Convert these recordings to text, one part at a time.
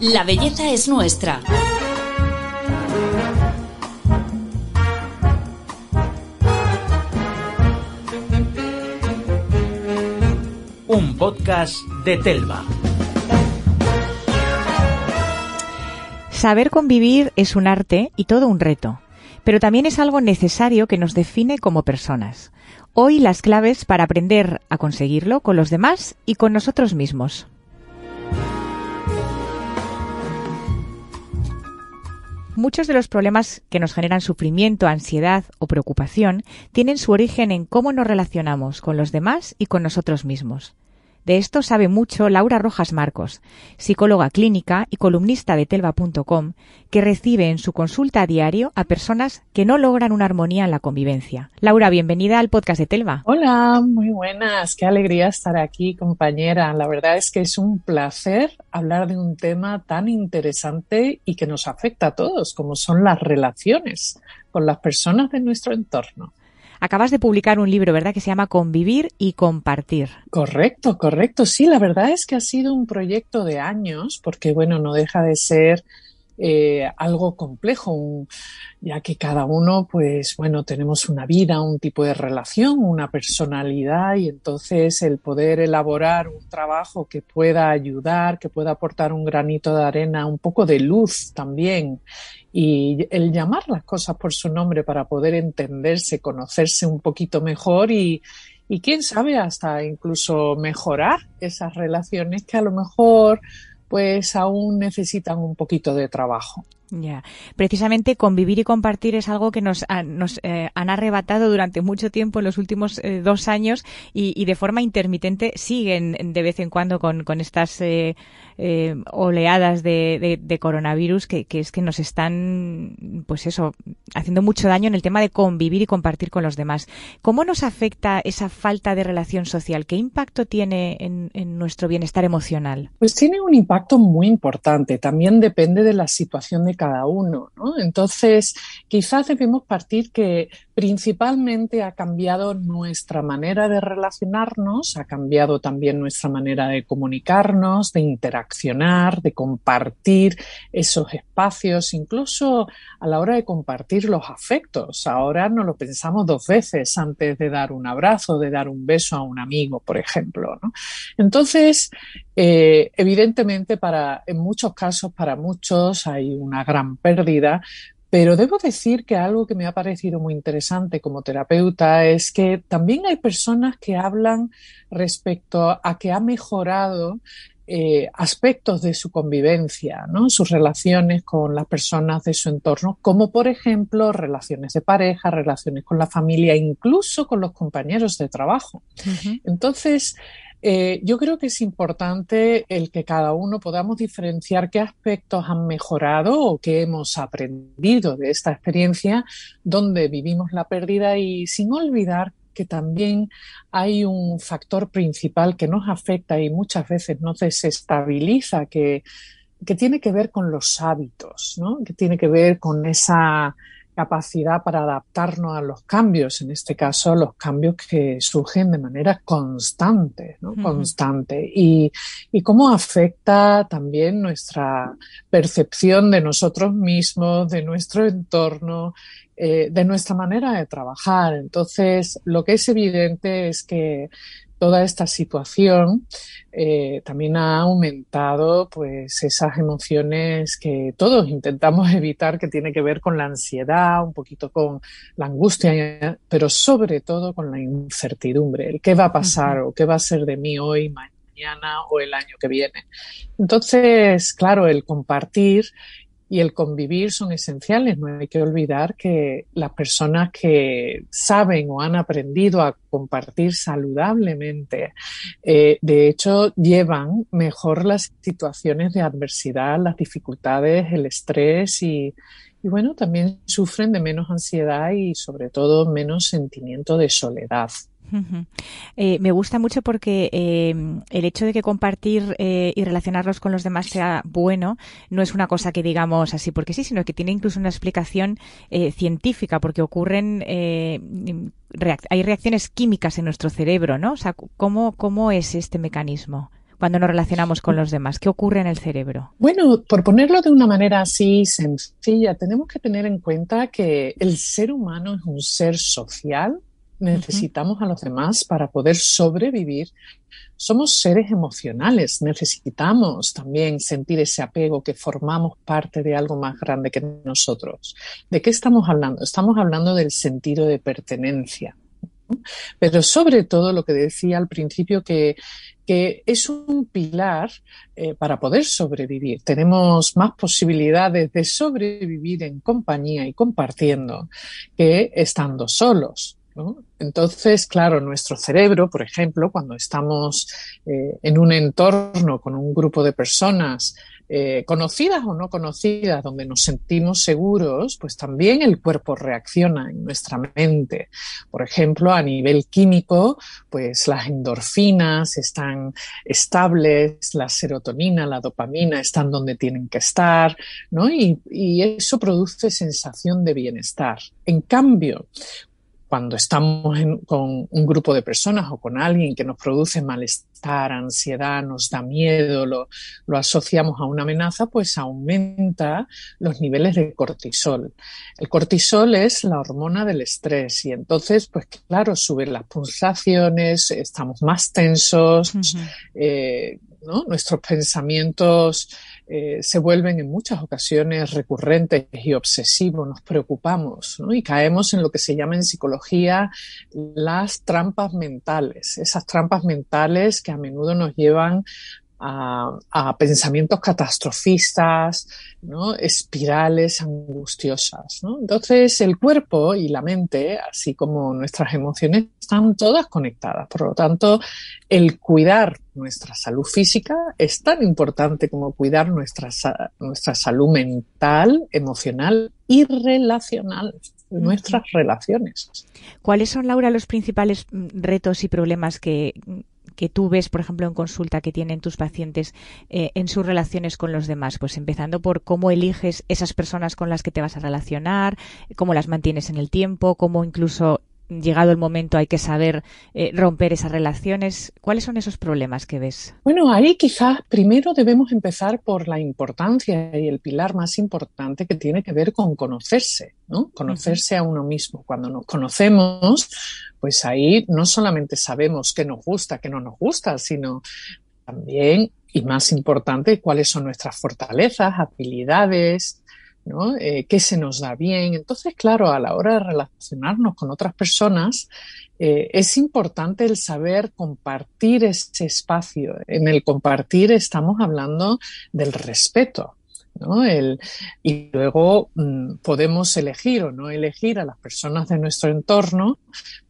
La belleza es nuestra. Un podcast de Telva. Saber convivir es un arte y todo un reto, pero también es algo necesario que nos define como personas. Hoy las claves para aprender a conseguirlo con los demás y con nosotros mismos. Muchos de los problemas que nos generan sufrimiento, ansiedad o preocupación tienen su origen en cómo nos relacionamos con los demás y con nosotros mismos. De esto sabe mucho Laura Rojas Marcos, psicóloga clínica y columnista de telva.com, que recibe en su consulta a diario a personas que no logran una armonía en la convivencia. Laura, bienvenida al podcast de Telva. Hola, muy buenas. Qué alegría estar aquí, compañera. La verdad es que es un placer hablar de un tema tan interesante y que nos afecta a todos, como son las relaciones con las personas de nuestro entorno. Acabas de publicar un libro, ¿verdad?, que se llama Convivir y Compartir. Correcto, correcto. Sí, la verdad es que ha sido un proyecto de años, porque, bueno, no deja de ser eh, algo complejo, ya que cada uno, pues bueno, tenemos una vida, un tipo de relación, una personalidad y entonces el poder elaborar un trabajo que pueda ayudar, que pueda aportar un granito de arena, un poco de luz también y el llamar las cosas por su nombre para poder entenderse, conocerse un poquito mejor y, y quién sabe hasta incluso mejorar esas relaciones que a lo mejor pues aún necesitan un poquito de trabajo. Ya, precisamente convivir y compartir es algo que nos, nos eh, han arrebatado durante mucho tiempo en los últimos eh, dos años y, de forma intermitente siguen de vez en cuando con, con estas eh, eh oleadas de coronavirus que, que, es que nos están, pues eso, haciendo mucho daño en el tema de convivir y compartir con los demás. ¿Cómo nos afecta esa falta de relación social? ¿Qué impacto tiene en, en nuestro bienestar emocional? Pues tiene un impacto muy importante. También depende de la situación de cada uno. ¿no? Entonces, quizás debemos partir que principalmente ha cambiado nuestra manera de relacionarnos, ha cambiado también nuestra manera de comunicarnos, de interaccionar, de compartir esos espacios, incluso a la hora de compartir los afectos. Ahora no lo pensamos dos veces antes de dar un abrazo, de dar un beso a un amigo, por ejemplo. Entonces, eh, evidentemente, para, en muchos casos, para muchos hay una gran pérdida, pero debo decir que algo que me ha parecido muy interesante como terapeuta es que también hay personas que hablan respecto a que ha mejorado eh, aspectos de su convivencia, ¿no? sus relaciones con las personas de su entorno, como por ejemplo relaciones de pareja, relaciones con la familia, incluso con los compañeros de trabajo. Uh -huh. Entonces, eh, yo creo que es importante el que cada uno podamos diferenciar qué aspectos han mejorado o qué hemos aprendido de esta experiencia donde vivimos la pérdida y sin olvidar que también hay un factor principal que nos afecta y muchas veces nos desestabiliza, que, que tiene que ver con los hábitos, ¿no? que tiene que ver con esa capacidad para adaptarnos a los cambios, en este caso los cambios que surgen de manera constante, ¿no? Constante, y, y, cómo afecta también nuestra percepción de nosotros mismos, de nuestro entorno, eh, de nuestra manera de trabajar. Entonces, lo que es evidente es que toda esta situación eh, también ha aumentado pues esas emociones que todos intentamos evitar que tiene que ver con la ansiedad, un poquito con la angustia, pero sobre todo con la incertidumbre, el qué va a pasar uh -huh. o qué va a ser de mí hoy, mañana o el año que viene. Entonces, claro, el compartir y el convivir son esenciales. No hay que olvidar que las personas que saben o han aprendido a compartir saludablemente, eh, de hecho, llevan mejor las situaciones de adversidad, las dificultades, el estrés y, y bueno, también sufren de menos ansiedad y sobre todo menos sentimiento de soledad. Eh, me gusta mucho porque eh, el hecho de que compartir eh, y relacionarlos con los demás sea bueno no es una cosa que digamos así porque sí, sino que tiene incluso una explicación científica porque ocurren hay reacciones químicas en nuestro cerebro, ¿no? O sea, ¿cómo, cómo es este mecanismo? cuando nos relacionamos con los demás? ¿Qué ocurre en el cerebro? Bueno, por ponerlo de una manera así sencilla, tenemos que tener en cuenta que el ser humano es un ser social. Necesitamos a los demás para poder sobrevivir. Somos seres emocionales, necesitamos también sentir ese apego que formamos parte de algo más grande que nosotros. ¿De qué estamos hablando? Estamos hablando del sentido de pertenencia. Pero sobre todo lo que decía al principio, que, es un pilar eh, para poder sobrevivir. Tenemos más posibilidades de sobrevivir en compañía y compartiendo que estando solos. Entonces, claro, nuestro cerebro, por ejemplo, cuando estamos eh, en un entorno con un grupo de personas eh, conocidas o no conocidas, donde nos sentimos seguros, pues también el cuerpo reacciona en nuestra mente. Por ejemplo, a nivel químico, pues las endorfinas están estables, la serotonina, la dopamina están donde tienen que estar, ¿no? Y, y eso produce sensación de bienestar. En cambio, cuando estamos con un grupo de personas o con alguien que nos produce malestar, ansiedad, nos da miedo, lo, lo, asociamos a una amenaza, pues aumenta los niveles de cortisol. El cortisol es la hormona del estrés y entonces, pues claro, suben las pulsaciones, estamos más tensos, eh, ¿no? nuestros pensamientos eh, se vuelven en muchas ocasiones recurrentes y obsesivos, nos preocupamos y caemos en lo que se llama en psicología las trampas mentales, esas trampas mentales que a menudo nos llevan a, pensamientos catastrofistas, ¿no? espirales angustiosas. ¿no? Entonces, el cuerpo y la mente, así como nuestras emociones, están todas conectadas. Por lo tanto, el cuidar nuestra salud física es tan importante como cuidar nuestra, nuestra salud mental, emocional y relacional nuestras relaciones. ¿Cuáles son, Laura, los principales mm, retos y problemas que, que tú ves, por ejemplo, en consulta que tienen tus pacientes eh, en sus relaciones con los demás? Pues empezando por cómo eliges esas personas con las que te vas a relacionar, cómo las mantienes en el tiempo, cómo incluso llegado el momento hay que saber eh, romper esas relaciones. ¿Cuáles son esos problemas que ves? Bueno, ahí quizás primero debemos empezar por la importancia y el pilar más importante que tiene que ver con conocerse, ¿no? Conocerse a uno mismo. Cuando nos conocemos, pues ahí no solamente sabemos qué nos gusta, qué no nos gusta, sino también, y más importante, cuáles son nuestras fortalezas, habilidades, ¿no? Eh, qué se nos da bien. Entonces, claro, a la hora de relacionarnos con otras personas, eh, es importante el saber compartir ese espacio. En el compartir estamos hablando del respeto. El, y luego mm, podemos elegir o no elegir a las personas de nuestro entorno,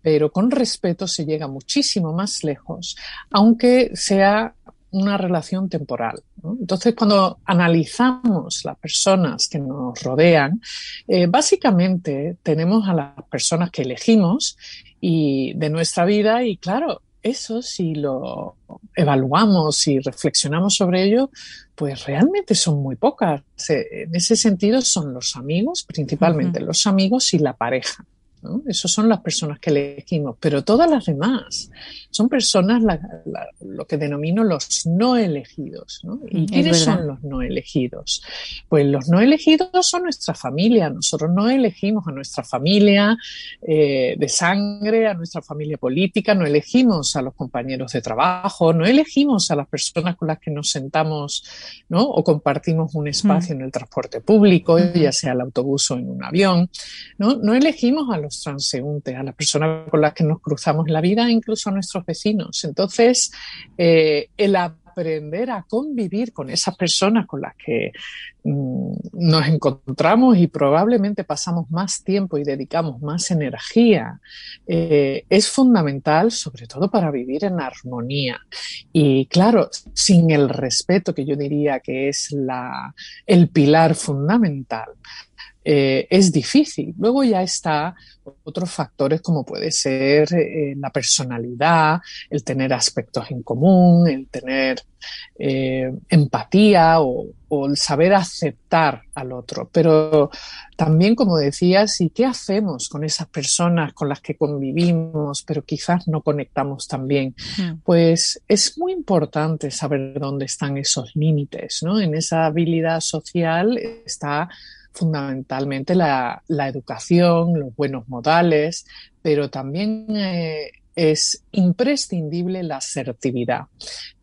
pero con respeto se llega muchísimo más lejos, aunque sea una relación temporal. Entonces, cuando analizamos las personas que nos rodean, eh, básicamente tenemos a las personas que elegimos y de nuestra vida y claro, eso si lo evaluamos y reflexionamos sobre ello, pues realmente son muy pocas. En ese sentido son los amigos, principalmente los amigos y la pareja. ¿No? Esas son las personas que elegimos, pero todas las demás son personas lo que denomino los no elegidos. ¿no? ¿Y quiénes son los no elegidos? Pues los no elegidos son nuestra familia. Nosotros no elegimos a nuestra familia eh, de sangre, a nuestra familia política, no elegimos a los compañeros de trabajo, no elegimos a las personas con las que nos sentamos ¿no? o compartimos un espacio mm. en el transporte público, ya sea el autobús o en un avión. No, no elegimos a los transeúntes, a las personas con las que nos cruzamos en la vida, incluso a nuestros vecinos. Entonces, eh, el aprender a convivir con esas personas con las que mm, nos encontramos y probablemente pasamos más tiempo y dedicamos más energía, eh, es fundamental, sobre todo para vivir en armonía. Y claro, sin el respeto, que yo diría que es la, el pilar fundamental, eh, es difícil. Luego ya está otros factores como puede ser eh, la personalidad, el tener aspectos en común, el tener eh, empatía o, el saber aceptar al otro. Pero también, como decías, ¿y qué hacemos con esas personas con las que convivimos, pero quizás no conectamos tan bien? Hmm. Pues es muy importante saber dónde están esos límites, ¿no? En esa habilidad social está fundamentalmente la, educación, los buenos modales, pero también eh, es imprescindible la asertividad.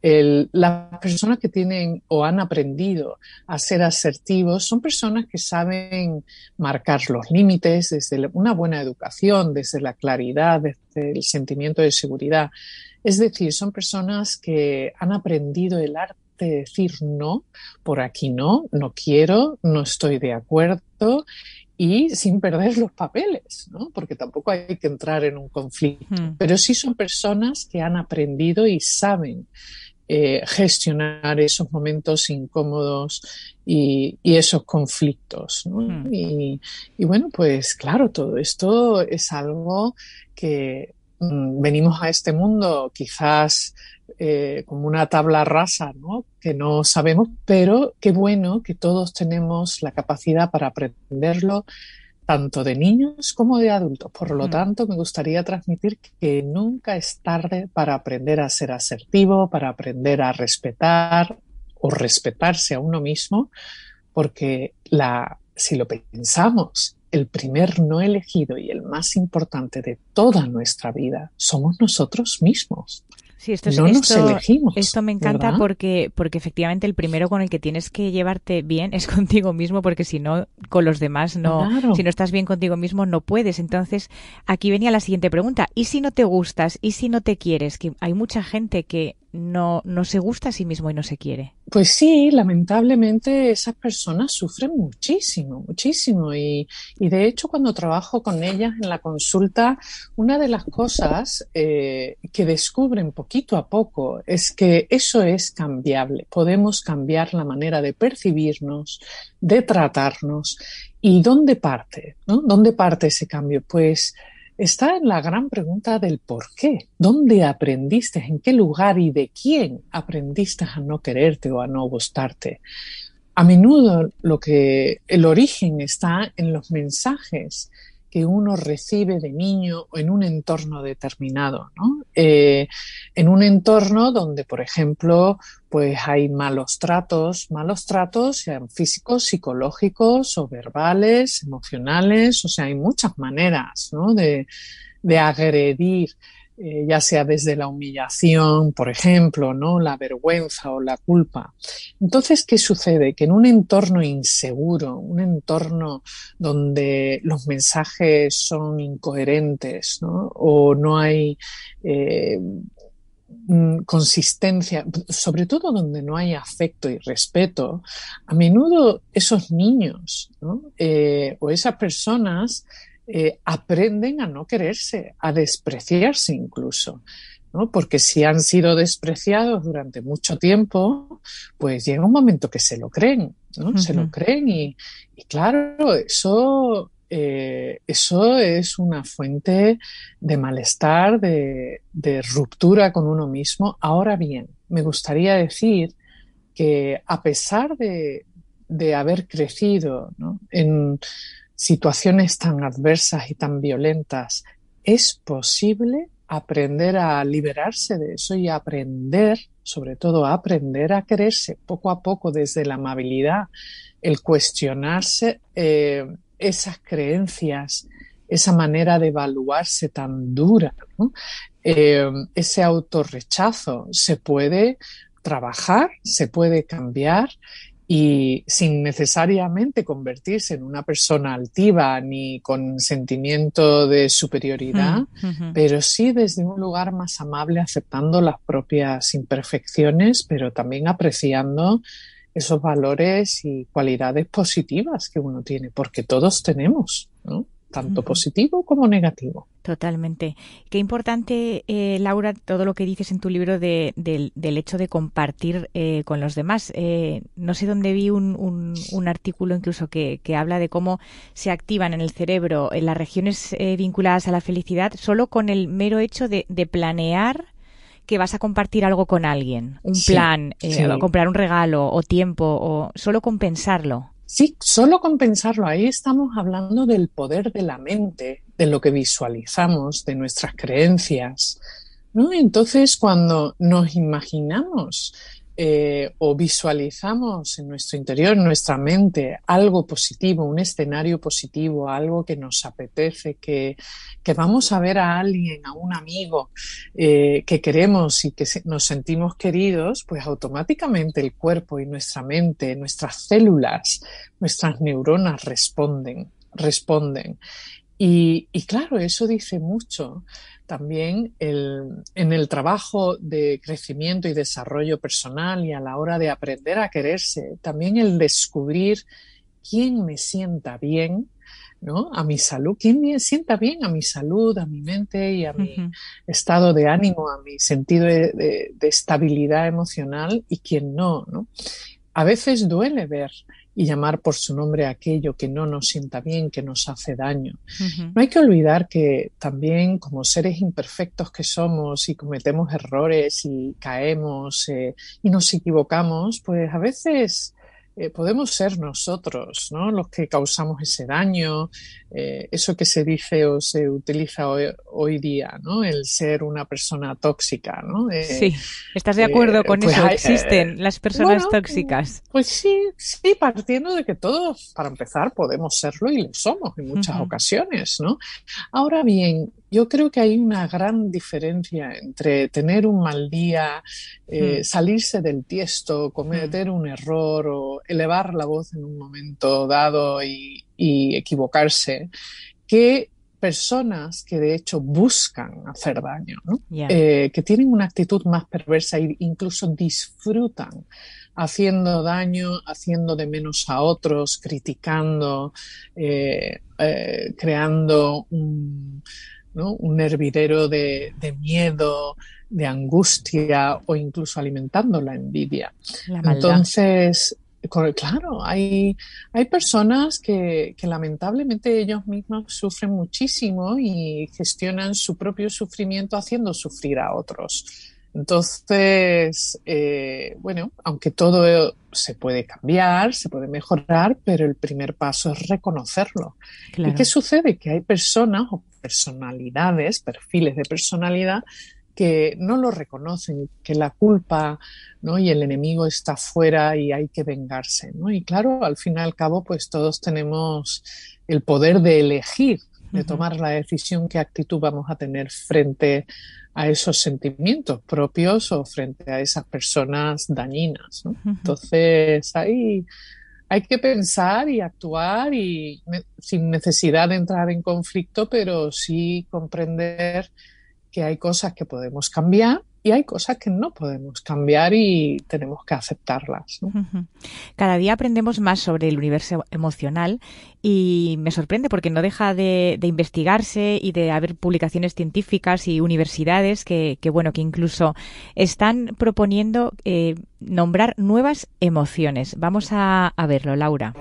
las personas que tienen o han aprendido a ser asertivos son personas que saben marcar los límites desde una buena educación, desde la claridad, desde el sentimiento de seguridad. Es decir, son personas que han aprendido el arte de decir no, por aquí no, no quiero, no estoy de acuerdo y sin perder los papeles, ¿no? porque tampoco hay que entrar en un conflicto. Pero sí son personas que han aprendido y saben eh, gestionar esos momentos incómodos y, esos conflictos. Y, bueno, pues claro, todo esto es algo que venimos a este mundo quizás eh, como una tabla rasa, ¿no? Que no sabemos, pero qué bueno que todos tenemos la capacidad para aprenderlo tanto de niños como de adultos. Por lo mm. tanto, me gustaría transmitir que nunca es tarde para aprender a ser asertivo, para aprender a respetar o respetarse a uno mismo, porque la, si lo pensamos, el primer no elegido y el más importante de toda nuestra vida somos nosotros mismos. Sí, esto, es, esto, esto me encanta porque, porque efectivamente el primero con el que tienes que llevarte bien es contigo mismo, porque si no, con los demás no, si no estás bien contigo mismo, no puedes. Entonces, aquí venía la siguiente pregunta. ¿Y si no te gustas? ¿Y si no te quieres? Que hay mucha gente que no, no se gusta a sí mismo y no se quiere. Pues sí, lamentablemente esas personas sufren muchísimo, muchísimo. Y, y de hecho, cuando trabajo con ellas en la consulta, una de las cosas eh, que descubren poquito a poco es que eso es cambiable. Podemos cambiar la manera de percibirnos, de tratarnos. ¿Y dónde parte? ¿no? ¿Dónde parte ese cambio? Pues está en la gran pregunta del por qué. ¿Dónde aprendiste? ¿En qué lugar y de quién aprendiste a no quererte o a no gustarte? A menudo lo que el origen está en los mensajes que uno recibe de niño en un entorno determinado, ¿no? Eh, en un entorno donde, por ejemplo, pues hay malos tratos, malos tratos, sean físicos, psicológicos o verbales, emocionales, o sea, hay muchas maneras, ¿no? De, de agredir eh, ya sea desde la humillación, por ejemplo, ¿no? La vergüenza o la culpa. Entonces, ¿qué sucede? Que en un entorno inseguro, un entorno donde los mensajes son incoherentes, ¿no? O no hay eh, mm, consistencia, sobre todo donde no hay afecto y respeto, a menudo esos niños eh, o esas personas eh, aprenden a no quererse, a despreciarse incluso. ¿no? Porque si han sido despreciados durante mucho tiempo, pues llega un momento que se lo creen, ¿no? Se lo creen y, claro, eso, eh, eso es una fuente de malestar, de, ruptura con uno mismo. Ahora bien, me gustaría decir que a pesar de, de haber crecido ¿no? en situaciones tan adversas y tan violentas, es posible aprender a liberarse de eso y aprender, sobre todo a aprender a quererse poco a poco desde la amabilidad, el cuestionarse eh, esas creencias, esa manera de evaluarse tan dura, eh, ese autorrechazo se puede trabajar, se puede cambiar y sin necesariamente convertirse en una persona altiva ni con sentimiento de superioridad, mm, pero sí desde un lugar más amable, aceptando las propias imperfecciones, pero también apreciando esos valores y cualidades positivas que uno tiene, porque todos tenemos, ¿no? Tanto positivo como negativo. Totalmente. Qué importante, eh, Laura, todo lo que dices en tu libro del, hecho de compartir eh, con los demás. Eh, no sé dónde vi un, artículo incluso que, habla de cómo se activan en el cerebro en las regiones vinculadas a la felicidad solo con el mero hecho de, planear que vas a compartir algo con alguien, un plan, comprar un regalo o tiempo, o solo compensarlo. Sí, solo con pensarlo, ahí estamos hablando del poder de la mente, de lo que visualizamos, de nuestras creencias. ¿no? Entonces, cuando nos imaginamos eh, o visualizamos en nuestro interior, en nuestra mente, algo positivo, un escenario positivo, algo que nos apetece, que, que vamos a ver a alguien, a un amigo eh, que queremos y que nos sentimos queridos, pues automáticamente el cuerpo y nuestra mente, nuestras células, nuestras neuronas responden, responden. Y, y claro, eso dice mucho también el, en el trabajo de crecimiento y desarrollo personal y a la hora de aprender a quererse, también el descubrir quién me sienta bien, ¿no? A mi salud, quién me sienta bien a mi salud, a mi mente y a mi estado de ánimo, a mi sentido de, de, estabilidad emocional y quién no, ¿no? A veces duele ver y llamar por su nombre aquello que no nos sienta bien, que nos hace daño. No hay que olvidar que también como seres imperfectos que somos y cometemos errores y caemos eh, y nos equivocamos, pues a veces eh, podemos ser nosotros, ¿no? Los que causamos ese daño, eh, eso que se dice o se utiliza hoy, día, ¿no? El ser una persona tóxica, ¿no? sí, ¿estás de acuerdo con pues eso? ¿Existen las personas tóxicas? Pues sí, sí, partiendo de que todos, para empezar, podemos serlo y lo somos en muchas ocasiones, ¿no? Ahora bien, yo creo que hay una gran diferencia entre tener un mal día, eh, hmm. salirse del tiesto, cometer hmm. un error o elevar la voz en un momento dado y, equivocarse, que personas que de hecho buscan hacer daño, eh, que tienen una actitud más perversa e incluso disfrutan haciendo daño, haciendo de menos a otros, criticando, eh, creando un un hervidero de, miedo, de angustia o incluso alimentando la envidia. Entonces, claro, hay, hay personas que, lamentablemente ellos mismos sufren muchísimo y gestionan su propio sufrimiento haciendo sufrir a otros. Entonces, eh, bueno, aunque todo se puede cambiar, se puede mejorar, pero el primer paso es reconocerlo. ¿Y qué sucede? Que hay personas o personalidades, perfiles de personalidad, que no lo reconocen, que la culpa ¿no? y el enemigo está fuera y hay que vengarse. ¿no? Y claro, al fin y al cabo, pues todos tenemos el poder de elegir, de tomar la decisión qué actitud vamos a tener frente a esos sentimientos propios o frente a esas personas dañinas. Entonces, hay, hay que pensar y actuar y sin necesidad de entrar en conflicto, pero sí comprender que hay cosas que podemos cambiar y hay cosas que no podemos cambiar y tenemos que aceptarlas. Cada día aprendemos más sobre el universo emocional y me sorprende porque no deja de, investigarse y de haber publicaciones científicas y universidades que, bueno, que incluso están proponiendo eh, nombrar nuevas emociones. Vamos a verlo, Laura.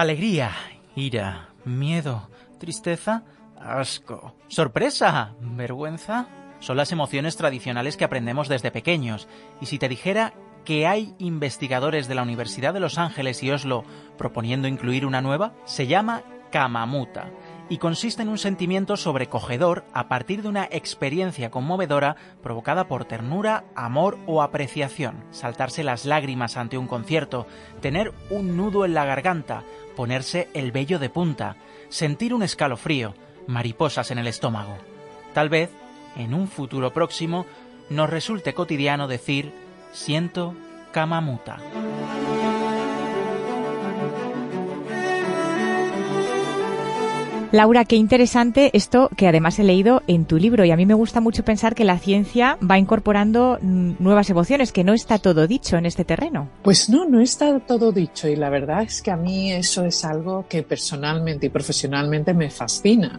Alegría, ira, miedo, tristeza, asco, sorpresa, vergüenza. Son las emociones tradicionales que aprendemos desde pequeños. Y si te dijera que hay investigadores de la Universidad de Los Ángeles y Oslo proponiendo incluir una nueva, se llama Kamamuta y consiste en un sentimiento sobrecogedor a partir de una experiencia conmovedora provocada por ternura, amor o apreciación, saltarse las lágrimas ante un concierto, tener un nudo en la garganta, ponerse el vello de punta, sentir un escalofrío, mariposas en el estómago. Tal vez, en un futuro próximo, nos resulte cotidiano decir siento Kamamuta. Laura, qué interesante esto que además he leído en tu libro y a mí me gusta mucho pensar que la ciencia va incorporando mm, nuevas emociones, que no está todo dicho en este terreno. Pues no, no está todo dicho y la verdad es que a mí eso es algo que personalmente y profesionalmente me fascina.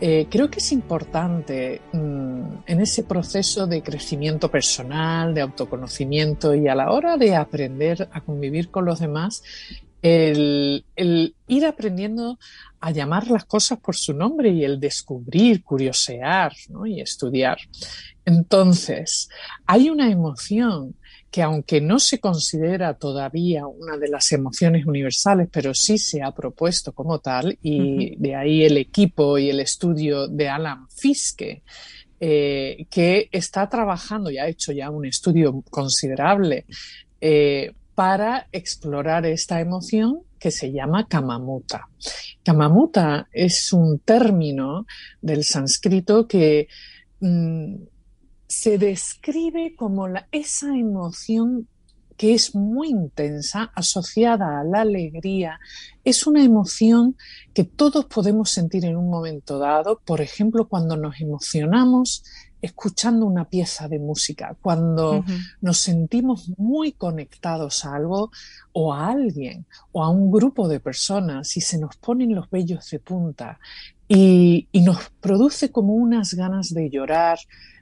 Eh, creo que es importante mm, en ese proceso de crecimiento personal, de autoconocimiento y a la hora de aprender a convivir con los demás, el, ir aprendiendo a llamar las cosas por su nombre y el descubrir, curiosear y estudiar. Entonces, hay una emoción que aunque no se considera todavía una de las emociones universales, pero sí se ha propuesto como tal, y de ahí el equipo y el estudio de Alan Fiske, eh, que está trabajando y ha hecho ya un estudio considerable eh, para explorar esta emoción que se llama Kamamuta. Kamamuta es un término del sánscrito que mm, se describe como esa emoción que es muy intensa, asociada a la alegría, es una emoción que todos podemos sentir en un momento dado, por ejemplo, cuando nos emocionamos escuchando una pieza de música, cuando nos sentimos muy conectados a algo o a alguien o a un grupo de personas y se nos ponen los vellos de punta y, nos produce como unas ganas de llorar.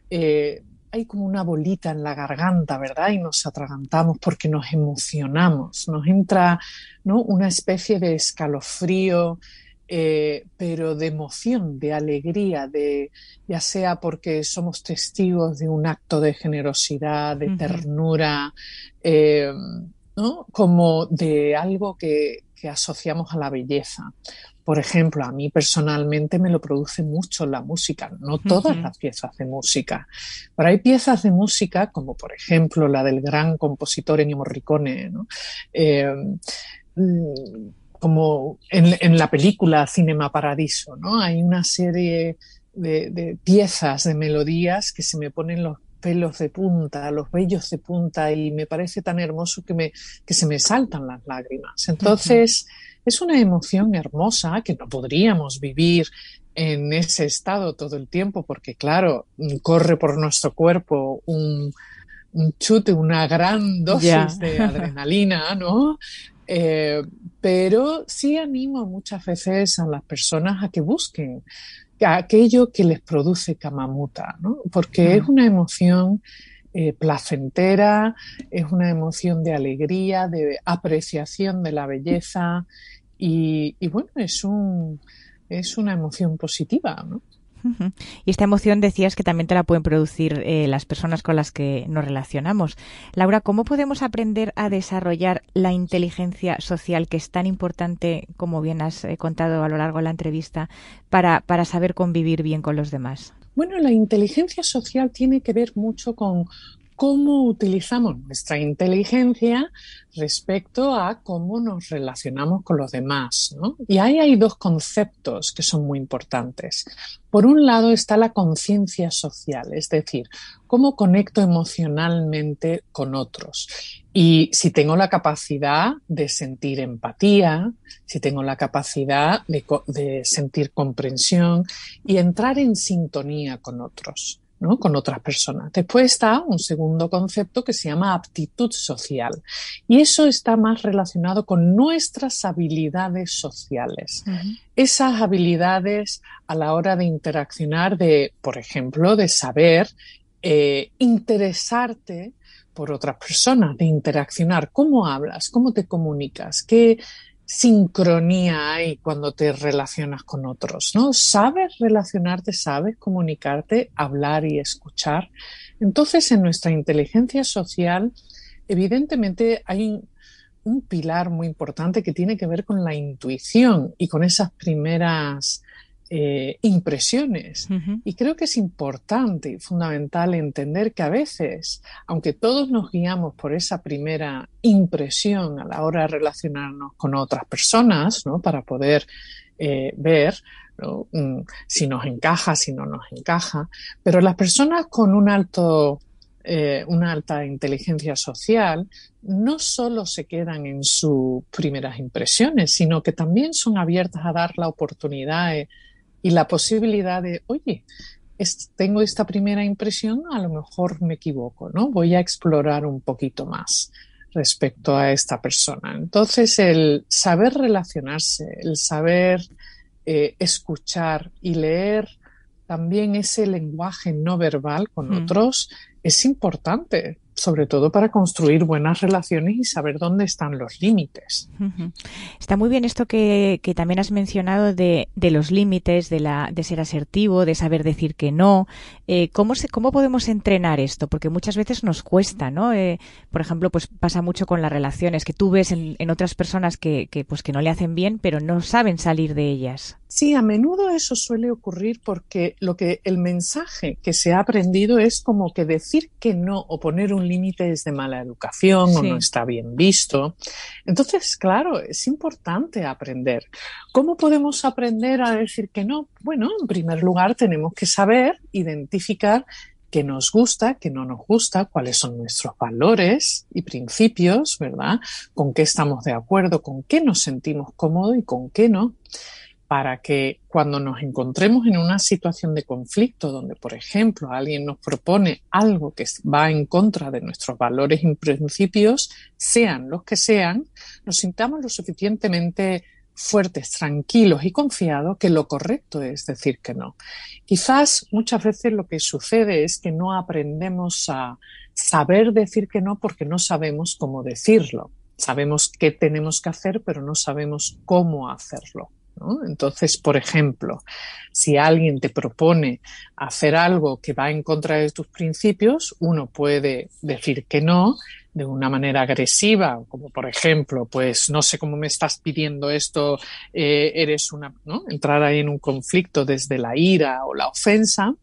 Eh, hay como una bolita en la garganta, ¿verdad? Y nos atragantamos porque nos emocionamos, nos entra ¿no? una especie de escalofrío, eh, pero de emoción, de alegría, de ya sea porque somos testigos de un acto de generosidad, de ternura, eh, ¿no? como de algo que, que, asociamos a la belleza. Por ejemplo, a mí personalmente me lo produce mucho la música, no todas las piezas de música, pero hay piezas de música, como por ejemplo la del gran compositor Ennio Morricone, ¿no? Eh, mm, como en, la película Cinema Paradiso, ¿no? Hay una serie de, piezas, de melodías que se me ponen los pelos de punta, los vellos de punta y me parece tan hermoso que, me, que se me saltan las lágrimas. Entonces, es una emoción hermosa que no podríamos vivir en ese estado todo el tiempo porque, claro, corre por nuestro cuerpo un, chute, una gran dosis de adrenalina, ¿no? Eh, pero sí animo muchas veces a las personas a que busquen aquello que les produce Kamamuta, ¿no? porque es una emoción eh, placentera, es una emoción de alegría, de apreciación de la belleza y, y bueno, es, un, es una emoción positiva. ¿no? Y esta emoción decías que también te la pueden producir eh, las personas con las que nos relacionamos. Laura, ¿cómo podemos aprender a desarrollar la inteligencia social que es tan importante, como bien has eh, contado a lo largo de la entrevista, para, para saber convivir bien con los demás? Bueno, la inteligencia social tiene que ver mucho con cómo utilizamos nuestra inteligencia respecto a cómo nos relacionamos con los demás. Y ahí hay dos conceptos que son muy importantes. Por un lado está la conciencia social, es decir, cómo conecto emocionalmente con otros. Y si tengo la capacidad de sentir empatía, si tengo la capacidad de, de sentir comprensión y entrar en sintonía con otros con otras personas. Después está un segundo concepto que se llama aptitud social. Y eso está más relacionado con nuestras habilidades sociales. Esas habilidades a la hora de interaccionar, de, por ejemplo, de saber eh, interesarte por otras personas, de interaccionar, cómo hablas, cómo te comunicas, qué, sincronía hay cuando te relacionas con otros, ¿no? Sabes relacionarte, sabes comunicarte, hablar y escuchar. Entonces, en nuestra inteligencia social, evidentemente hay un pilar muy importante que tiene que ver con la intuición y con esas primeras eh, impresiones. Y creo que es importante y fundamental entender que a veces, aunque todos nos guiamos por esa primera impresión a la hora de relacionarnos con otras personas, ¿no? para poder eh, ver mm, si nos encaja, si no nos encaja, pero las personas con un alto eh, una alta inteligencia social, no solo se quedan en sus primeras impresiones, sino que también son abiertas a dar la oportunidad y la posibilidad de, oye, tengo esta primera impresión, a lo mejor me equivoco, ¿no? Voy a explorar un poquito más respecto a esta persona. Entonces, el saber relacionarse, el saber eh, escuchar y leer también ese lenguaje no verbal con mm. otros es importante sobre todo para construir buenas relaciones y saber dónde están los límites. Está muy bien esto que, también has mencionado de, los límites, de, la, de ser asertivo, de saber decir que no. Eh, ¿cómo, se, ¿Cómo podemos entrenar esto? Porque muchas veces nos cuesta, ¿no? Eh, por ejemplo, pues pasa mucho con las relaciones, que tú ves en, en otras personas que, que, pues, que no le hacen bien, pero no saben salir de ellas. Sí, a menudo eso suele ocurrir porque lo que el mensaje que se ha aprendido es como que decir que no o poner un límite es de mala educación o no está bien visto. Entonces, claro, es importante aprender. ¿Cómo podemos aprender a decir que no? Bueno, en primer lugar tenemos que saber identificar qué nos gusta, qué no nos gusta, cuáles son nuestros valores y principios, ¿verdad? Con qué estamos de acuerdo, con qué nos sentimos cómodos y con qué no para que cuando nos encontremos en una situación de conflicto donde, por ejemplo, alguien nos propone algo que va en contra de nuestros valores y principios, sean los que sean, nos sintamos lo suficientemente fuertes, tranquilos y confiados que lo correcto es decir que no. Quizás muchas veces lo que sucede es que no aprendemos a saber decir que no porque no sabemos cómo decirlo. Sabemos qué tenemos que hacer, pero no sabemos cómo hacerlo. Entonces, por ejemplo, si alguien te propone hacer algo que va en contra de tus principios, uno puede decir que no de una manera agresiva, como por ejemplo, pues no sé cómo me estás pidiendo esto, eh, eres una. Entrar ahí en un conflicto desde la ira o la ofensa,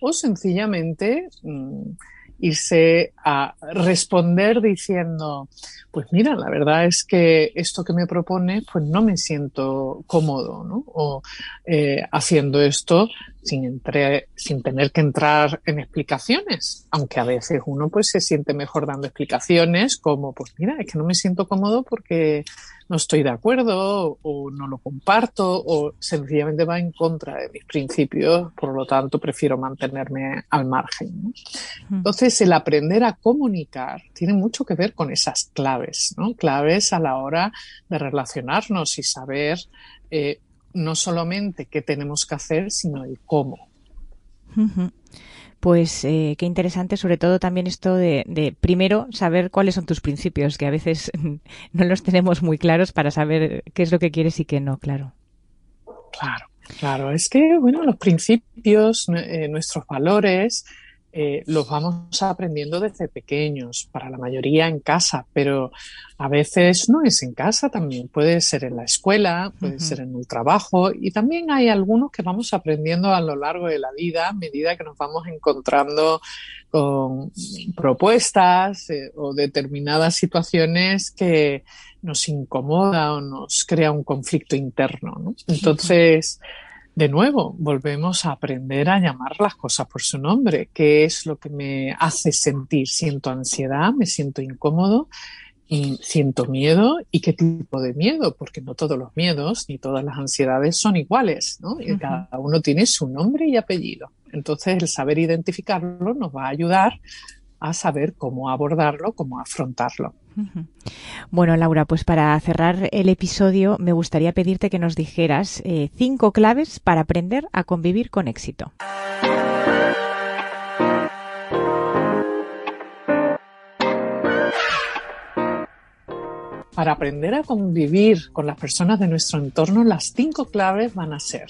o sencillamente mm, irse a responder diciendo, pues mira, la verdad es que esto que me propone, pues no me siento cómodo, ¿no? O eh, haciendo esto sin, entre, sin tener que entrar en explicaciones, aunque a veces uno pues se siente mejor dando explicaciones como, pues mira, es que no me siento cómodo porque no estoy de acuerdo o no lo comparto o sencillamente va en contra de mis principios, por lo tanto prefiero mantenerme al margen. Entonces, el aprender a comunicar tiene mucho que ver con esas claves, ¿no? claves a la hora de relacionarnos y saber eh, no solamente qué tenemos que hacer, sino el cómo. Pues eh, qué interesante, sobre todo también esto de, primero saber cuáles son tus principios, que a veces no los tenemos muy claros para saber qué es lo que quieres y qué no, claro. Claro, claro. Es que, bueno, los principios, eh, nuestros valores, eh, los vamos aprendiendo desde pequeños, para la mayoría en casa, pero a veces no es en casa, también puede ser en la escuela, puede ser en el trabajo y también hay algunos que vamos aprendiendo a lo largo de la vida a medida que nos vamos encontrando con propuestas eh, o determinadas situaciones que nos incomoda o nos crea un conflicto interno. Entonces, de nuevo, volvemos a aprender a llamar las cosas por su nombre. ¿Qué es lo que me hace sentir? Siento ansiedad, me siento incómodo y siento miedo y qué tipo de miedo, porque no todos los miedos ni todas las ansiedades son iguales, ¿no? Y cada uno tiene su nombre y apellido. Entonces, el saber identificarlo nos va a ayudar a saber cómo abordarlo, cómo afrontarlo. Bueno, Laura, pues para cerrar el episodio me gustaría pedirte que nos dijeras eh, cinco claves para aprender a convivir con éxito. Para aprender a convivir con las personas de nuestro entorno, las cinco claves van a ser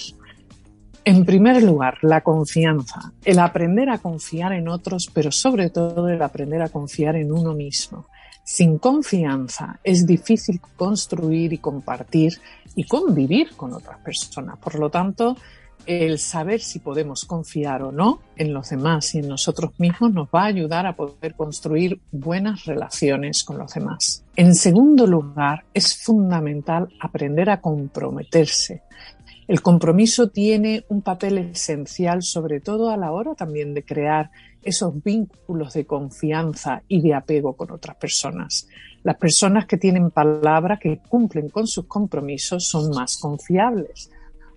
en primer lugar, la confianza, el aprender a confiar en otros, pero sobre todo el aprender a confiar en uno mismo. Sin confianza es difícil construir y compartir y convivir con otras personas. Por lo tanto, el saber si podemos confiar o no en los demás y en nosotros mismos nos va a ayudar a poder construir buenas relaciones con los demás. En segundo lugar, es fundamental aprender a comprometerse El compromiso tiene un papel esencial, sobre todo a la hora también de crear esos vínculos de confianza y de apego con otras personas. Las personas que tienen palabra, que cumplen con sus compromisos, son más confiables.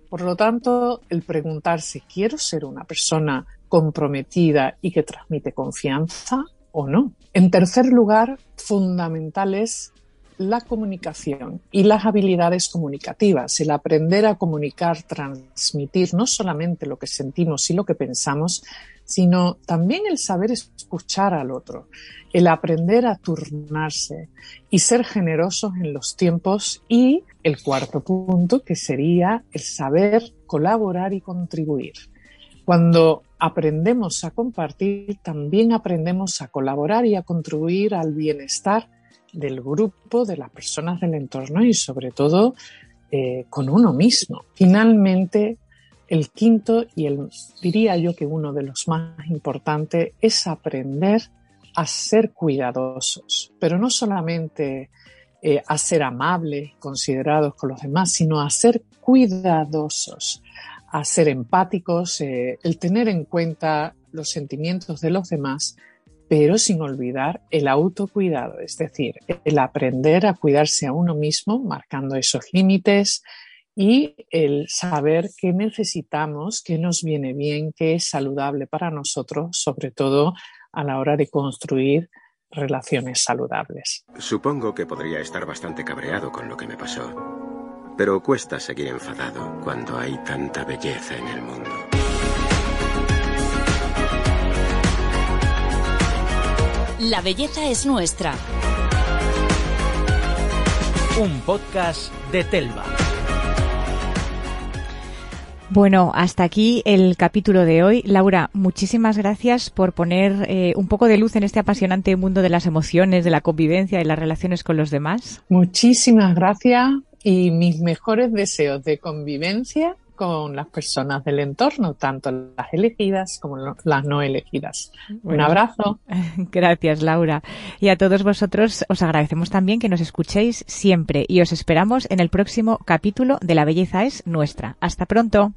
Por lo tanto, el preguntarse, ¿quiero ser una persona comprometida y que transmite confianza o no? En tercer lugar, fundamental es la comunicación y las habilidades comunicativas, el aprender a comunicar, transmitir no solamente lo que sentimos y lo que pensamos, sino también el saber escuchar al otro, el aprender a turnarse y ser generosos en los tiempos y el cuarto punto que sería el saber colaborar y contribuir. Cuando aprendemos a compartir, también aprendemos a colaborar y a contribuir al bienestar del grupo, de las personas del entorno y sobre todo eh, con uno mismo. Finalmente, el quinto y el diría yo que uno de los más importantes es aprender a ser cuidadosos, pero no solamente eh, a ser amables, considerados con los demás, sino a ser cuidadosos, a ser empáticos, eh, el tener en cuenta los sentimientos de los demás pero sin olvidar el autocuidado, es decir, el aprender a cuidarse a uno mismo, marcando esos límites y el saber qué necesitamos, qué nos viene bien, qué es saludable para nosotros, sobre todo a la hora de construir relaciones saludables. Supongo que podría estar bastante cabreado con lo que me pasó, pero cuesta seguir enfadado cuando hay tanta belleza en el mundo. La belleza es nuestra. Un podcast de Telva. Bueno, hasta aquí el capítulo de hoy. Laura, muchísimas gracias por poner eh, un poco de luz en este apasionante mundo de las emociones, de la convivencia y las relaciones con los demás. Muchísimas gracias y mis mejores deseos de convivencia con las personas del entorno, tanto las elegidas como las no elegidas. Un abrazo. Gracias, Laura. Y a todos vosotros os agradecemos también que nos escuchéis siempre y os esperamos en el próximo capítulo de La Belleza es Nuestra. Hasta pronto.